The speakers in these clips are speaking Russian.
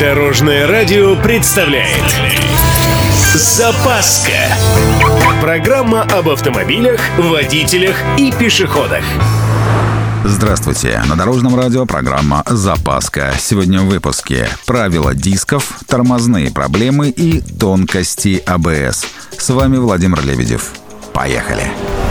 Дорожное радио представляет Запаска Программа об автомобилях, водителях и пешеходах Здравствуйте! На Дорожном радио программа «Запаска». Сегодня в выпуске правила дисков, тормозные проблемы и тонкости АБС. С вами Владимир Лебедев. Поехали! А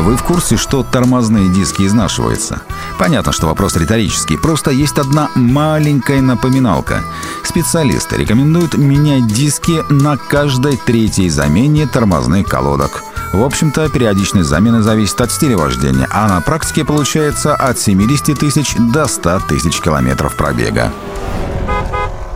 вы в курсе, что тормозные диски изнашиваются? Понятно, что вопрос риторический, просто есть одна маленькая напоминалка. Специалисты рекомендуют менять диски на каждой третьей замене тормозных колодок. В общем-то, периодичность замены зависит от стиля вождения, а на практике получается от 70 тысяч до 100 тысяч километров пробега.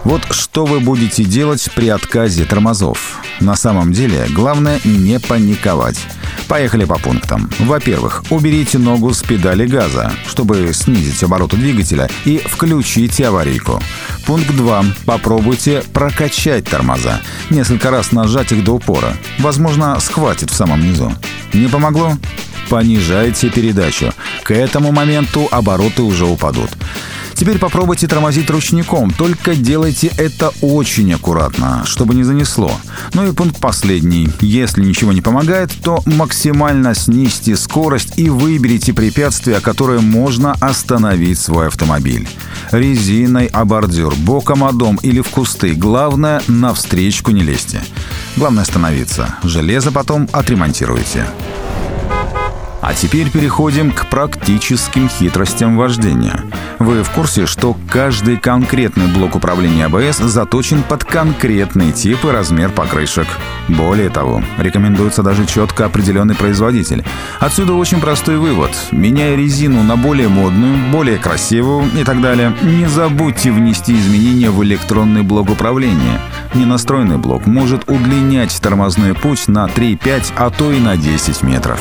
Вот что вы будете делать при отказе тормозов. На самом деле, главное не паниковать. Поехали по пунктам. Во-первых, уберите ногу с педали газа, чтобы снизить обороты двигателя и включите аварийку. Пункт 2. Попробуйте прокачать тормоза. Несколько раз нажать их до упора. Возможно, схватит в самом низу. Не помогло? Понижайте передачу. К этому моменту обороты уже упадут. Теперь попробуйте тормозить ручником, только делайте это очень аккуратно, чтобы не занесло. Ну и пункт последний. Если ничего не помогает, то максимально снизьте скорость и выберите препятствие, которое можно остановить свой автомобиль. Резиной бордюр, боком о дом или в кусты. Главное, на встречку не лезьте. Главное остановиться. Железо потом отремонтируйте. А теперь переходим к практическим хитростям вождения. Вы в курсе, что каждый конкретный блок управления АБС заточен под конкретный тип и размер покрышек? Более того, рекомендуется даже четко определенный производитель. Отсюда очень простой вывод. Меняя резину на более модную, более красивую и так далее, не забудьте внести изменения в электронный блок управления. Ненастроенный блок может удлинять тормозной путь на 3-5, а то и на 10 метров.